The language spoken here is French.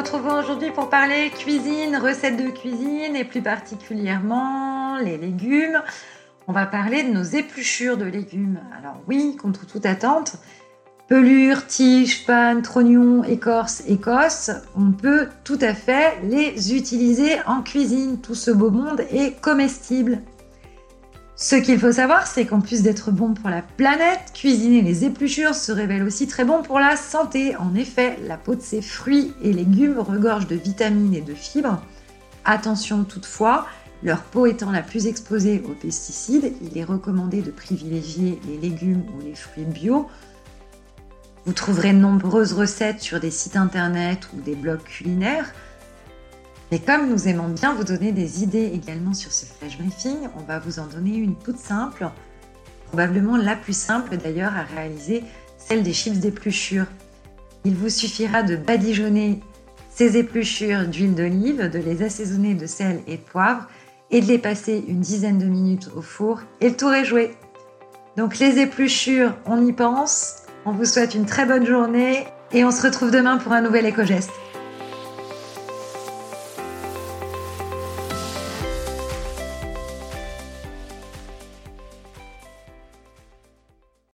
retrouvons aujourd'hui pour parler cuisine, recettes de cuisine et plus particulièrement les légumes. On va parler de nos épluchures de légumes. Alors oui, contre toute attente, pelures, tiges, pannes, trognons, écorce, écosse, on peut tout à fait les utiliser en cuisine. Tout ce beau monde est comestible. Ce qu'il faut savoir, c'est qu'en plus d'être bon pour la planète, cuisiner les épluchures se révèle aussi très bon pour la santé. En effet, la peau de ces fruits et légumes regorge de vitamines et de fibres. Attention toutefois, leur peau étant la plus exposée aux pesticides, il est recommandé de privilégier les légumes ou les fruits bio. Vous trouverez de nombreuses recettes sur des sites internet ou des blogs culinaires. Et comme nous aimons bien vous donner des idées également sur ce flash briefing, on va vous en donner une toute simple, probablement la plus simple d'ailleurs à réaliser, celle des chips d'épluchures. Il vous suffira de badigeonner ces épluchures d'huile d'olive, de les assaisonner de sel et de poivre et de les passer une dizaine de minutes au four et le tour est joué. Donc les épluchures, on y pense. On vous souhaite une très bonne journée et on se retrouve demain pour un nouvel éco-geste.